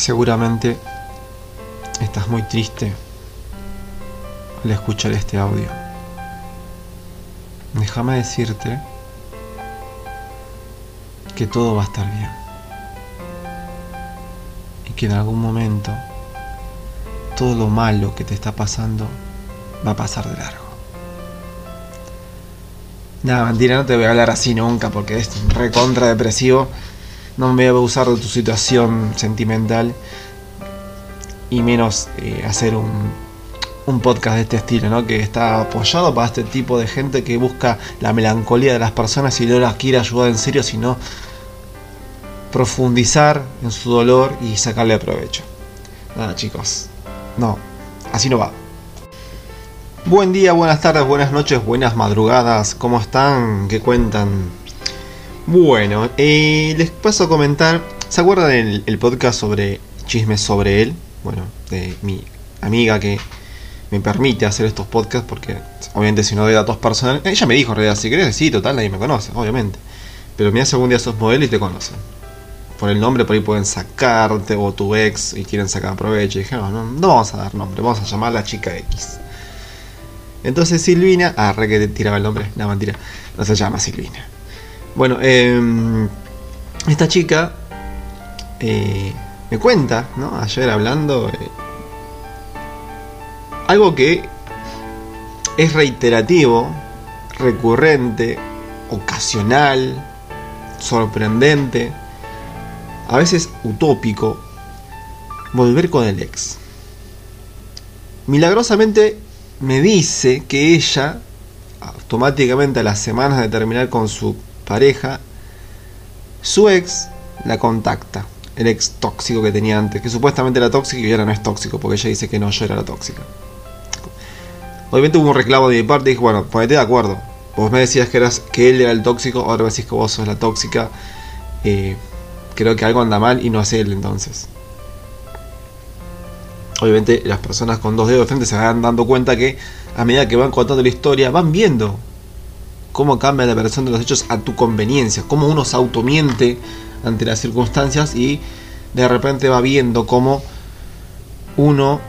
Seguramente estás muy triste al escuchar este audio. Déjame decirte que todo va a estar bien. Y que en algún momento todo lo malo que te está pasando va a pasar de largo. Nada, mentira, no te voy a hablar así nunca porque es recontra depresivo. No me voy a usar de tu situación sentimental y menos eh, hacer un, un podcast de este estilo, ¿no? Que está apoyado para este tipo de gente que busca la melancolía de las personas y no las quiere ayudar en serio, sino profundizar en su dolor y sacarle provecho. Nada, chicos. No, así no va. Buen día, buenas tardes, buenas noches, buenas madrugadas. ¿Cómo están? ¿Qué cuentan? Bueno, eh, les paso a comentar. ¿Se acuerdan el, el podcast sobre chismes sobre él? Bueno, de mi amiga que me permite hacer estos podcasts porque obviamente si no doy datos personales, ella me dijo en realidad, si querés, sí, total, nadie me conoce, obviamente. Pero mira si algún día sos modelo y te conocen. Por el nombre por ahí pueden sacarte o tu ex y quieren sacar provecho. Y dije, no, no, no vamos a dar nombre, vamos a llamar la chica X. Entonces Silvina, ah, re que tiraba el nombre, no mentira, no se llama Silvina. Bueno, eh, esta chica eh, me cuenta, ¿no? Ayer hablando, eh, algo que es reiterativo, recurrente, ocasional, sorprendente, a veces utópico, volver con el ex. Milagrosamente me dice que ella, automáticamente a las semanas de terminar con su pareja, su ex la contacta. El ex tóxico que tenía antes, que supuestamente era tóxico y ahora no es tóxico, porque ella dice que no, yo era la tóxica. Obviamente hubo un reclamo de mi parte y dije, bueno, ponete de acuerdo. Vos me decías que, eras, que él era el tóxico, ahora me decís que vos sos la tóxica. Eh, creo que algo anda mal y no es él entonces. Obviamente las personas con dos dedos de frente se van dando cuenta que a medida que van contando la historia, van viendo cómo cambia la versión de los hechos a tu conveniencia, cómo uno se automiente ante las circunstancias y de repente va viendo cómo uno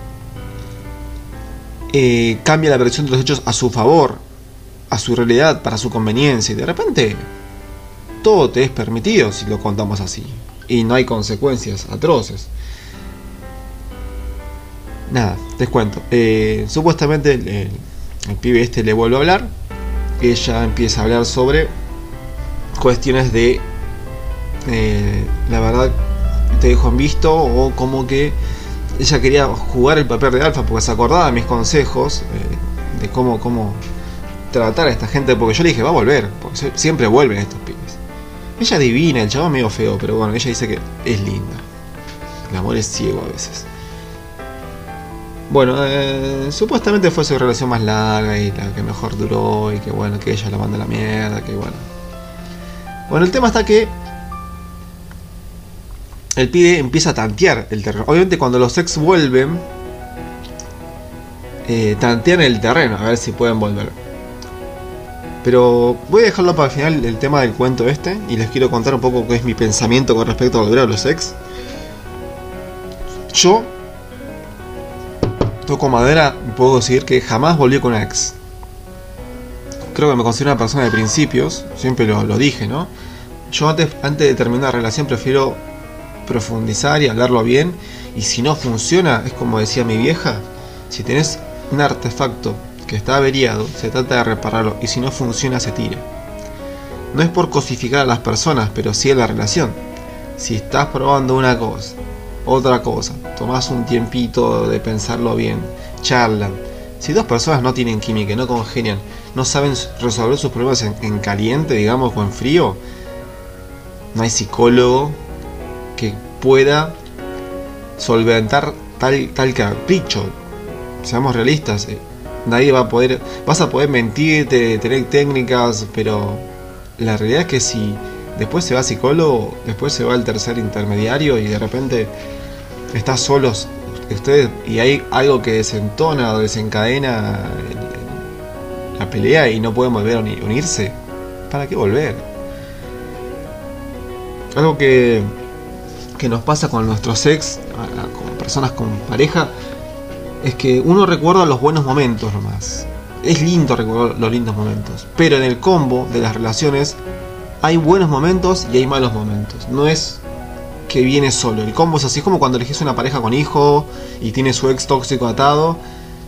eh, cambia la versión de los hechos a su favor, a su realidad, para su conveniencia. Y de repente todo te es permitido si lo contamos así. Y no hay consecuencias atroces. Nada, les cuento. Eh, supuestamente el, el, el, pibe este le vuelve a hablar. Ella empieza a hablar sobre cuestiones de... Eh, la verdad, te dejo en visto o como que ella quería jugar el papel de alfa porque se acordaba de mis consejos eh, de cómo, cómo tratar a esta gente. Porque yo le dije, va a volver, porque siempre vuelven estos pibes. Ella divina, el chavo es medio feo, pero bueno, ella dice que es linda. El amor es ciego a veces. Bueno, eh, supuestamente fue su relación más larga y la que mejor duró y que bueno, que ella la manda a la mierda, que bueno. Bueno, el tema está que el pibe empieza a tantear el terreno. Obviamente cuando los ex vuelven, eh, tantean el terreno, a ver si pueden volver. Pero voy a dejarlo para el final el tema del cuento este y les quiero contar un poco qué es mi pensamiento con respecto a volver a los ex. Yo toco madera puedo decir que jamás volví con una ex. Creo que me considero una persona de principios, siempre lo, dije, ¿no? Yo antes, antes de terminar una relación prefiero profundizar y hablarlo bien. Y si no funciona, es como decía mi vieja, si tenés un artefacto que está averiado, se trata de repararlo y si no funciona se tira. No es por cosificar a las personas, pero sí a la relación. Si estás probando una cosa, otra cosa, tomás un tiempito de pensarlo bien, charlan. Si dos personas no tienen química, no congenian, no saben resolver sus problemas en, en caliente, digamos, o en frío, no hay psicólogo que pueda solventar tal, tal capricho. Seamos realistas, eh, nadie va a poder, vas a poder mentirte, tener técnicas, pero la realidad es que si después se va psicólogo, después se va el tercer intermediario y de repente estás solos ustedes y hay algo que desentona o desencadena la pelea y no pueden volver a unirse, ¿para qué volver? Algo que que nos pasa con nuestros ex, con personas con pareja, es que uno recuerda los buenos momentos nomás. Es lindo recordar los lindos momentos, pero en el combo de las relaciones hay buenos momentos y hay malos momentos. No es que viene solo. El combo es así como cuando elegís una pareja con hijo y tiene su ex tóxico atado.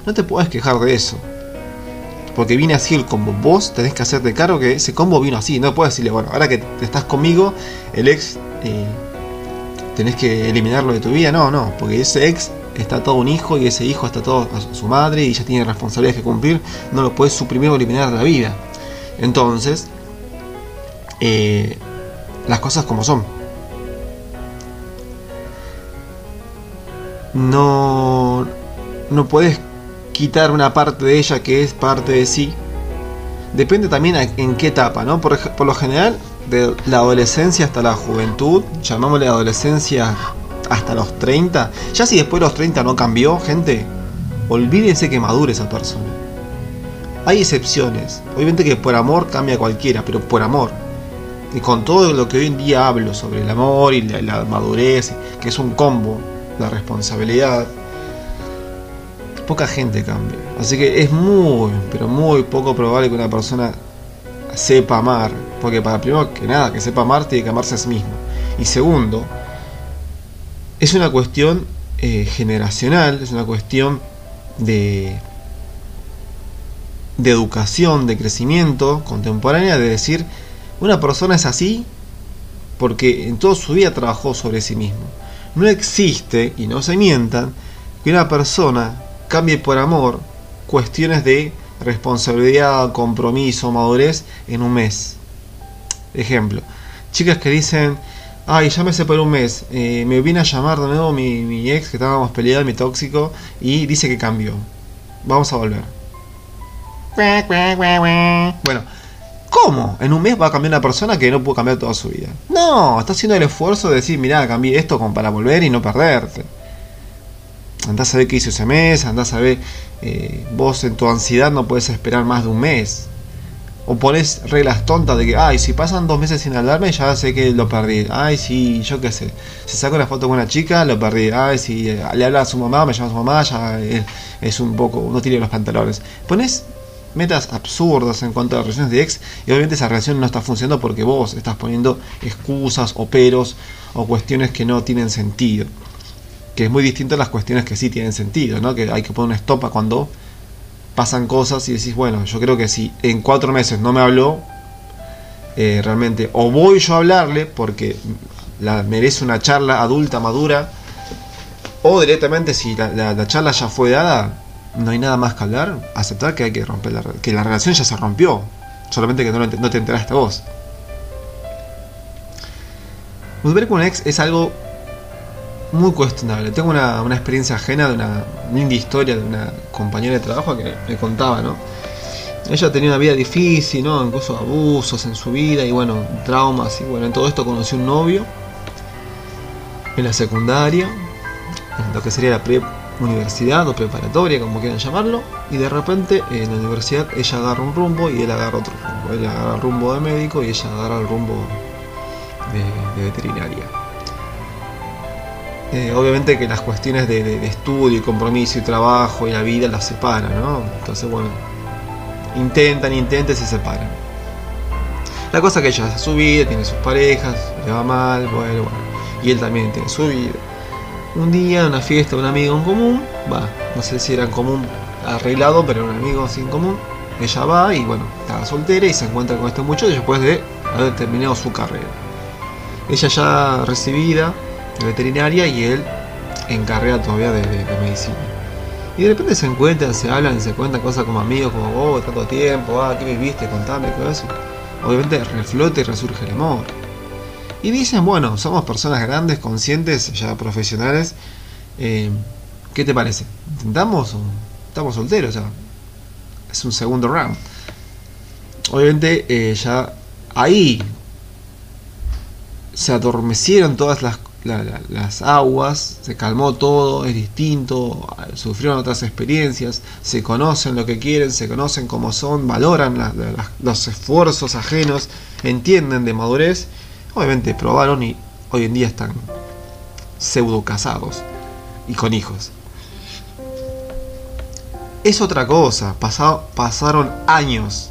No te puedes quejar de eso. Porque viene así el combo. Vos tenés que hacerte cargo que ese combo vino así. No puedes decirle, bueno, ahora que estás conmigo, el ex eh, tenés que eliminarlo de tu vida. No, no, porque ese ex está todo un hijo y ese hijo está todo a su madre y ya tiene responsabilidades que cumplir. No lo puedes suprimir o eliminar de la vida. Entonces, eh, las cosas como son. No, no puedes quitar una parte de ella que es parte de sí. Depende también en qué etapa, ¿no? Por, por lo general, de la adolescencia hasta la juventud, llamámosle adolescencia hasta los 30. Ya si después de los 30 no cambió, gente, olvídense que madure esa persona. Hay excepciones. Obviamente que por amor cambia cualquiera, pero por amor. Y con todo lo que hoy en día hablo sobre el amor y la, madurez, que es un combo, la responsabilidad, poca gente cambia. Así que es muy, pero muy poco probable que una persona sepa amar. Porque para primero que nada, que sepa amar, tiene que amarse a sí mismo. Y segundo, es una cuestión eh, generacional, es una cuestión de, de educación, de crecimiento contemporánea, de decir, una persona es así porque en toda su vida trabajó sobre sí mismo. No existe, y no se mientan, que una persona cambie por amor cuestiones de responsabilidad, compromiso, madurez en un mes. Ejemplo, chicas que dicen, ay, ya me separé un mes, eh, me vine a llamar de nuevo mi, mi ex que estábamos peleados, mi tóxico, y dice que cambió. Vamos a volver. Bueno, ¿Cómo? ¿En un mes va a cambiar una persona que no pudo cambiar toda su vida? No, está haciendo el esfuerzo de decir, mirá, cambié esto para volver y no perderte. Andás a ver qué hizo ese mes, andás a ver, eh, vos en tu ansiedad no puedes esperar más de un mes. O pones reglas tontas de que, ay, si pasan dos meses sin hablarme, ya sé que lo perdí. Ay, si, yo qué sé. Si saco una foto con una chica, lo perdí. Ay, si eh, le habla a su mamá, me llama a su mamá, ya es, es un poco, no tiene los pantalones. Pones metas absurdas en cuanto a relaciones de ex y obviamente esa relación no está funcionando porque vos estás poniendo excusas o peros o cuestiones que no tienen sentido. Que es muy distinto a las cuestiones que sí tienen sentido, ¿no? Que hay que poner una estopa cuando pasan cosas y decís, bueno, yo creo que si en cuatro meses no me habló, eh, realmente o voy yo a hablarle porque la, merece una charla adulta, madura, o directamente si la charla ya fue dada, no hay nada más que hablar, aceptar que hay que romper la, que la relación ya se rompió, solamente que no, no te enteraste vos. Volver con un ex es algo muy cuestionable. Tengo una, una, experiencia ajena de una linda historia de una compañera de trabajo que me contaba, ¿no? Ella tenía una vida difícil, ¿no? Incluso abusos en su vida y bueno, traumas y bueno, en todo esto conoció un novio en la secundaria, en lo que sería la pre universidad o preparatoria, como quieran llamarlo, y de repente en la universidad ella agarra un rumbo y él agarra otro rumbo. Él agarra el rumbo de médico y ella agarra el rumbo de, veterinaria. Eh, obviamente que las cuestiones de, estudio y compromiso y trabajo y la vida las separan, ¿no? Entonces, bueno, intentan, intentan y se separan. La cosa que ella hace su vida, tiene sus parejas, le va mal, bueno, bueno. Y él también tiene su vida un día una fiesta un amigo en común, va, no sé si era en común arreglado, pero un amigo sin común, ella va y bueno, estaba soltera y se encuentra con este muchacho después de haber terminado su carrera. Ella ya recibida de veterinaria y él en carrera todavía de, medicina. Y de repente se encuentran, se hablan, se cuentan cosas como amigos, como oh, tanto tiempo, ah, ¿qué viviste? Contame, todo eso. Obviamente reflota y resurge el amor. Y dicen, bueno, somos personas grandes, conscientes, ya profesionales. Eh, ¿Qué te parece? ¿Intentamos o estamos solteros? Ya? Es un segundo round. Obviamente eh, ya ahí se adormecieron todas las, las aguas, se calmó todo, es distinto, sufrieron otras experiencias, se conocen lo que quieren, se conocen cómo son, valoran los esfuerzos ajenos, entienden de madurez Obviamente probaron y hoy en día están pseudo casados y con hijos. Es otra cosa, pasaron años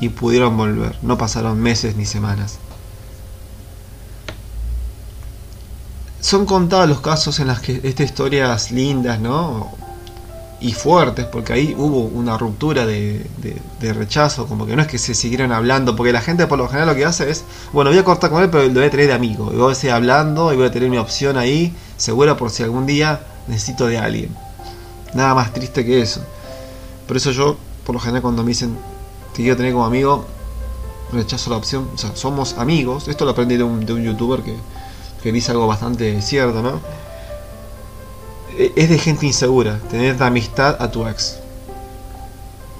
y pudieron volver, no pasaron meses ni semanas. Son contados los casos en las que estas historias lindas, ¿no? Y fuertes, porque ahí hubo una ruptura de, rechazo, como que no es que se siguieron hablando, porque la gente por lo general lo que hace es, bueno, voy a cortar con él, pero lo voy a tener de amigo, y voy a seguir hablando, y voy a tener mi opción ahí, segura por si algún día necesito de alguien. Nada más triste que eso. Por eso yo, por lo general, cuando me dicen que quiero tener como amigo, rechazo la opción. O sea, somos amigos. Esto lo aprendí de un, de un youtuber que, que dice algo bastante cierto, ¿no? E, es de gente insegura tener de amistad a tu ex.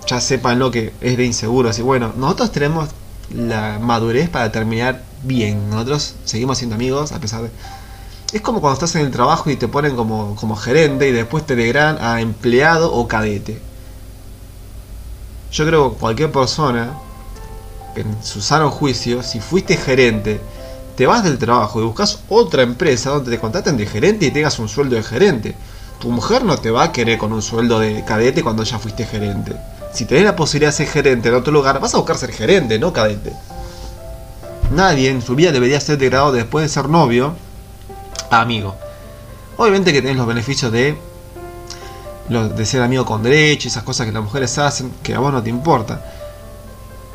Ya sepan lo que es de inseguro. Así, bueno, nosotros tenemos la madurez para terminar bien. Nosotros seguimos siendo amigos a pesar de... Es como cuando estás en el trabajo y te ponen como, como gerente y después te degradan a empleado o cadete. Yo creo que cualquier persona, en su sano juicio, si fuiste gerente, te vas del trabajo y buscas otra empresa donde te contraten de gerente y tengas un sueldo de gerente. Tu mujer no te va a querer con un sueldo de cadete cuando ya fuiste gerente. Si tenés la posibilidad de ser gerente en otro lugar, vas a buscar ser gerente, no cadete. Nadie en su vida debería ser degradado después de ser novio a amigo. Obviamente que tenés los beneficios de de ser amigo con derecho, esas cosas que las mujeres hacen, que a vos no te importa.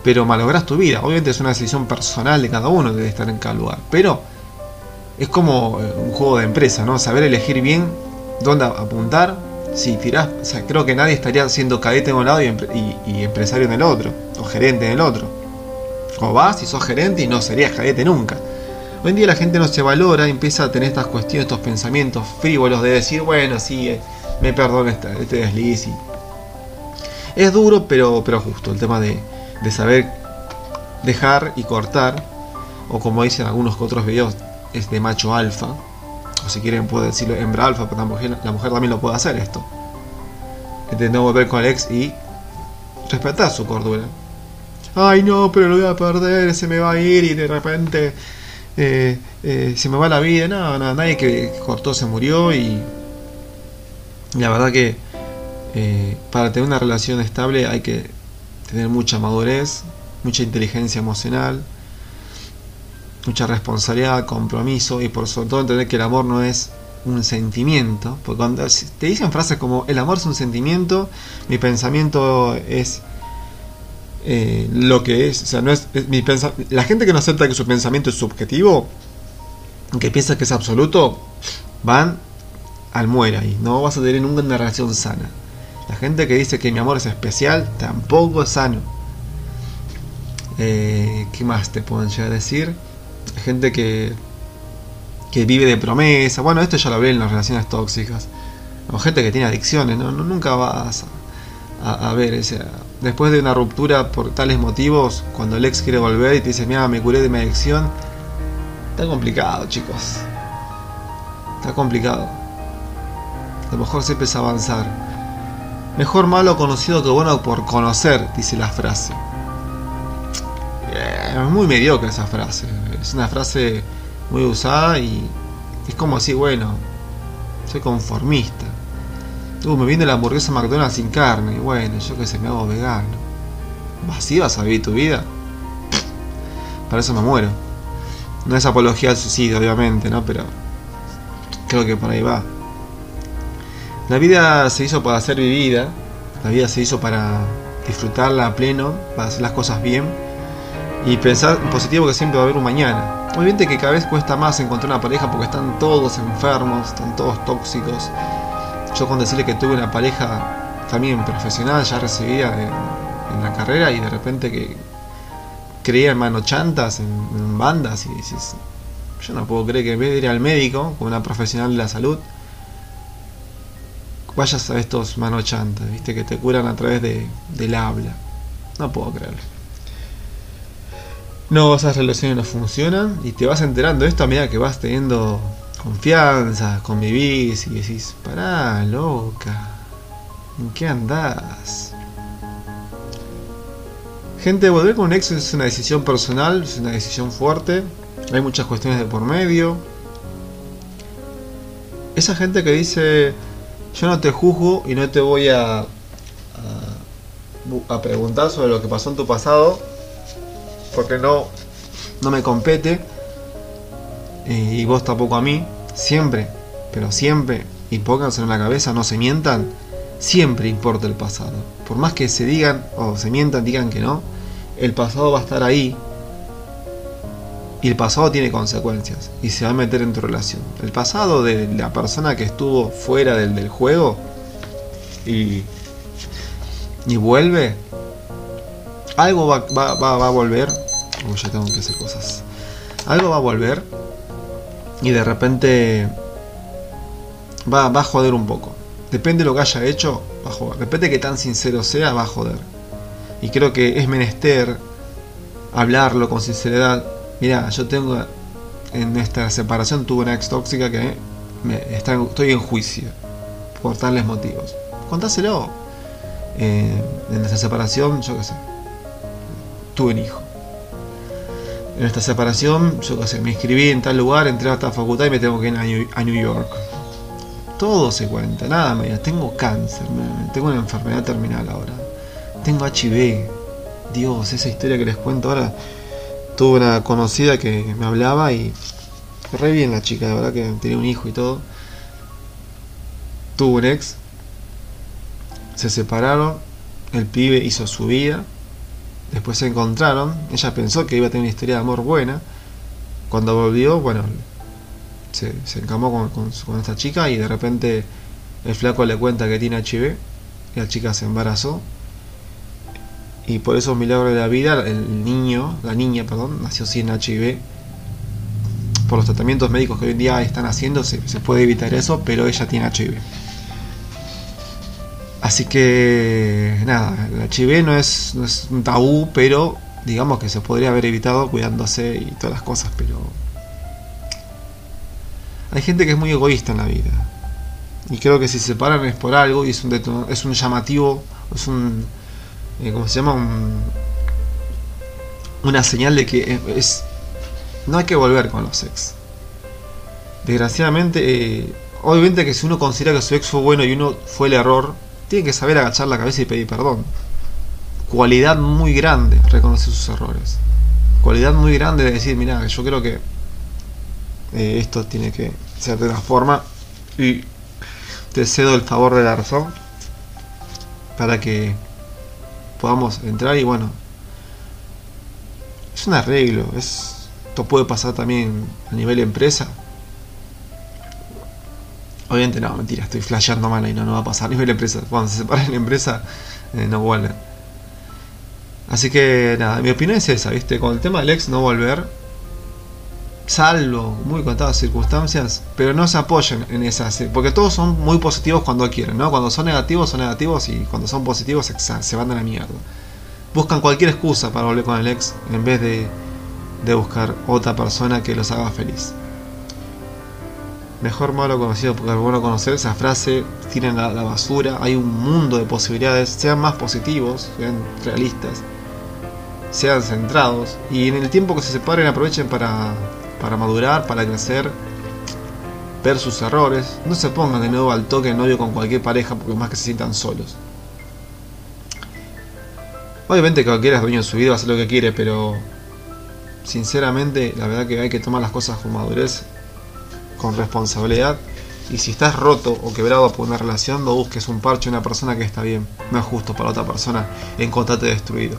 Pero malogras tu vida. Obviamente es una decisión personal de cada uno de estar en cada lugar. Pero es como eh, un juego de empresa, ¿no? Saber elegir bien dónde apuntar. Si tirás, o sea, creo que nadie estaría siendo cadete en un lado y, y, empresario en el otro, o gerente en el otro. O vas y sos gerente y no serías cadete nunca. Hoy en día la gente no se valora y empieza a tener estas cuestiones, estos pensamientos frívolos de decir, bueno, sí, eh, me perdono este, desliz. Es duro, pero, pero justo el tema de, saber dejar y cortar, o como dicen algunos otros videos, es de macho alfa, o si quieren puedo decirlo hembra alfa, pero la mujer, la mujer también lo puede hacer esto. De no volver con el ex y respetar su cordura. Ay no, pero lo voy a perder, se me va a ir y de repente eh, eh, se me va la vida. No, no, nadie que cortó se murió y la verdad que eh, para tener una relación estable hay que tener mucha madurez, mucha inteligencia emocional, mucha responsabilidad, compromiso y por sobre todo entender que el amor no es un sentimiento. Porque cuando te dicen frases como el amor es un sentimiento, mi pensamiento es eh, lo que es. O sea, no es, la gente que no acepta que su pensamiento es subjetivo, que piensa que es absoluto, van al muera y no vas a tener nunca una relación sana. La gente que dice que mi amor es especial tampoco es sano. Eh, ¿Qué más te pueden llegar a decir? Gente que, que vive de promesa. Bueno, esto ya lo hablé en las relaciones tóxicas. O gente que tiene adicciones. ¿no? nunca vas a, ver. ese después de una ruptura por tales motivos, cuando el ex quiere volver y te dice, mira, me curé de mi adicción. Está complicado, chicos. Está complicado. Lo mejor siempre es avanzar. Mejor malo conocido que bueno por conocer, dice la frase. Eh, es muy mediocre esa frase. Es una frase muy usada y es como así, bueno, soy conformista. Tú me viene la hamburguesa McDonald's sin carne. Y bueno, yo que sé, me hago vegano. ¿Así vas a vivir tu vida? Para eso me muero. No es apología al suicidio, obviamente, ¿no? Pero creo que por ahí va. La vida se hizo para ser vivida, la vida se hizo para disfrutarla a pleno, para hacer las cosas bien y pensar en positivo que siempre va a haber un mañana. Obviamente que cada vez cuesta más encontrar una pareja porque están todos enfermos, están todos tóxicos. Yo con decirle que tuve una pareja también profesional, ya recibida en, la carrera y de repente que creía en manochantas, en, en bandas y dices, yo no puedo creer que en vez de ir al médico, con una profesional de la salud, vayas a estos manochantes, ¿viste? Que te curan a través de, del habla. No puedo creerlo. No, esas relaciones no funcionan y te vas enterando de esto a medida que vas teniendo confianza, convivís y decís, pará, loca, ¿en qué andás? Gente, volver con un ex es una decisión personal, es una decisión fuerte, hay muchas cuestiones de por medio, esa gente que dice, yo no te juzgo y no te voy a, a, preguntar sobre lo que pasó en tu pasado, porque no, no me compete, y vos tampoco a mí, siempre, pero siempre, y pónganse en la cabeza, no se mientan, siempre importa el pasado. Por más que se digan o se mientan, digan que no, el pasado va a estar ahí. Y el pasado tiene consecuencias y se va a meter en tu relación. El pasado de la persona que estuvo fuera del, del juego y, y vuelve, algo va, va, va, va a volver. Uy, ya tengo que hacer cosas. Algo va a volver y de repente va, va a joder un poco. Depende de lo que haya hecho, va a joder. Depende de que tan sincero sea, va a joder. Y creo que es menester hablarlo con sinceridad. Mira, yo tengo en esta separación tuve una ex tóxica que me está, estoy en juicio por tales motivos. Contáselo. Eh, en esta separación, yo qué sé, tuve un hijo. En esta separación, yo qué sé, me inscribí en tal lugar, entré a esta facultad y me tengo que ir a New, York. Todo se cuenta, nada me tengo cáncer, tengo una enfermedad terminal ahora tengo HIV. Dios, esa historia que les cuento ahora. Tuve una conocida que me hablaba y. Re bien la chica, de verdad que tenía un hijo y todo. Tuvo un ex. Se separaron. El pibe hizo su vida. Después se encontraron. Ella pensó que iba a tener una historia de amor buena. Cuando volvió, bueno, se, se encamó con, con, con esta chica y de repente el flaco le cuenta que tiene HIV. Y la chica se embarazó y por esos milagros de la vida, el niño, la niña, perdón, nació sin HIV. Por los tratamientos médicos que hoy en día están haciendo, se, puede evitar eso, pero ella tiene HIV. Así que, nada, el HIV no es, no es un tabú, pero digamos que se podría haber evitado cuidándose y todas las cosas, pero hay gente que es muy egoísta en la vida. Y creo que si se separan es por algo y es un, es un llamativo, es un, eh, ¿cómo se llama? Un, una señal de que es, no hay que volver con los ex. Desgraciadamente, eh, obviamente que si uno considera que su ex fue bueno y uno fue el error, tiene que saber agachar la cabeza y pedir perdón. Cualidad muy grande reconocer sus errores. Cualidad muy grande de decir, mira, yo creo que eh, esto tiene que ser de una forma y te cedo el favor de la razón para que podamos entrar y bueno, es un arreglo, es, esto puede pasar también a nivel empresa. Obviamente no, mentira, estoy flasheando mal y no, no va a pasar a nivel empresa. Cuando se separa la empresa, eh, no vuelven. Así que nada, mi opinión es esa, ¿viste? Con el tema del ex no volver, salvo muy contadas circunstancias, pero no se apoyen en esas, porque todos son muy positivos cuando quieren, ¿no? Cuando son negativos son negativos y cuando son positivos se, van a la mierda. Buscan cualquier excusa para volver con el ex en vez de, de buscar otra persona que los haga feliz. Mejor malo conocido porque es bueno conocer esa frase, tienen la, la basura, hay un mundo de posibilidades, sean más positivos, sean realistas, sean centrados y en el tiempo que se separen aprovechen para para madurar, para crecer, ver sus errores. No se pongan de nuevo al toque de novio con cualquier pareja porque más que se sientan solos. Obviamente que cualquiera es dueño de su vida, va a hacer lo que quiere, pero sinceramente la verdad que hay que tomar las cosas con madurez, con responsabilidad. Y si estás roto o quebrado por una relación, no busques un parche una persona que está bien. No es justo para otra persona encontrarte destruido.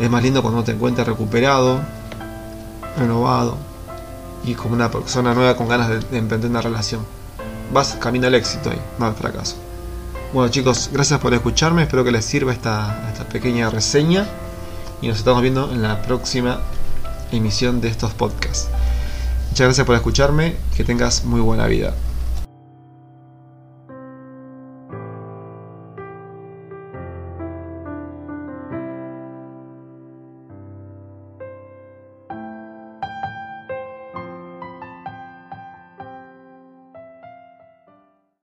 Es más lindo cuando te encuentres recuperado, renovado y como una persona nueva con ganas de, de, emprender una relación. Vas camino al éxito ahí, no al fracaso. Bueno chicos, gracias por escucharme, espero que les sirva esta, esta pequeña reseña y nos estamos viendo en la próxima emisión de estos podcasts. Muchas gracias por escucharme, que tengas muy buena vida.